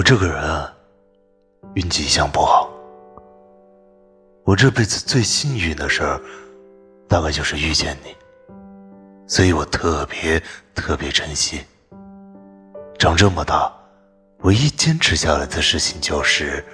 我这个人啊运气一向不好。我这辈子最幸运的事儿大概就是遇见你所以我特别特别珍惜。长这么大唯一坚持下来的事情就是